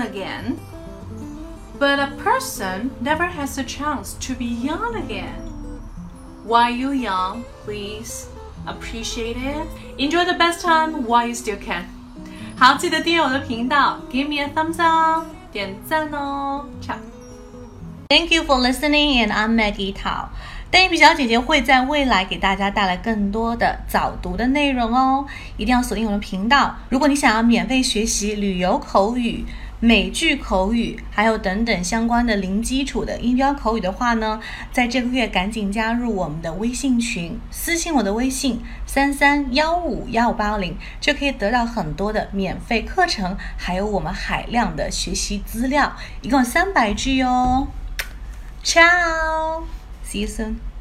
again. But a person never has a chance to be young again. While you young, please appreciate it. Enjoy the best time while you still can. 好，记得订阅我的频道，Give me a thumbs up，点赞哦，ciao。Thank you for listening, and I'm Maggie Tao. 邓一皮小姐姐会在未来给大家带来更多的早读的内容哦， 一定要锁定我的频道。如果你想要免费学习旅游口语、美剧口语，还有等等相关的零基础的音标口语的话呢，在这个月赶紧加入我们的微信群，私信我的微信三三幺五幺五八零，就可以得到很多的免费课程，还有我们海量的学习资料，一共三百句哦。Ciao，see you soon。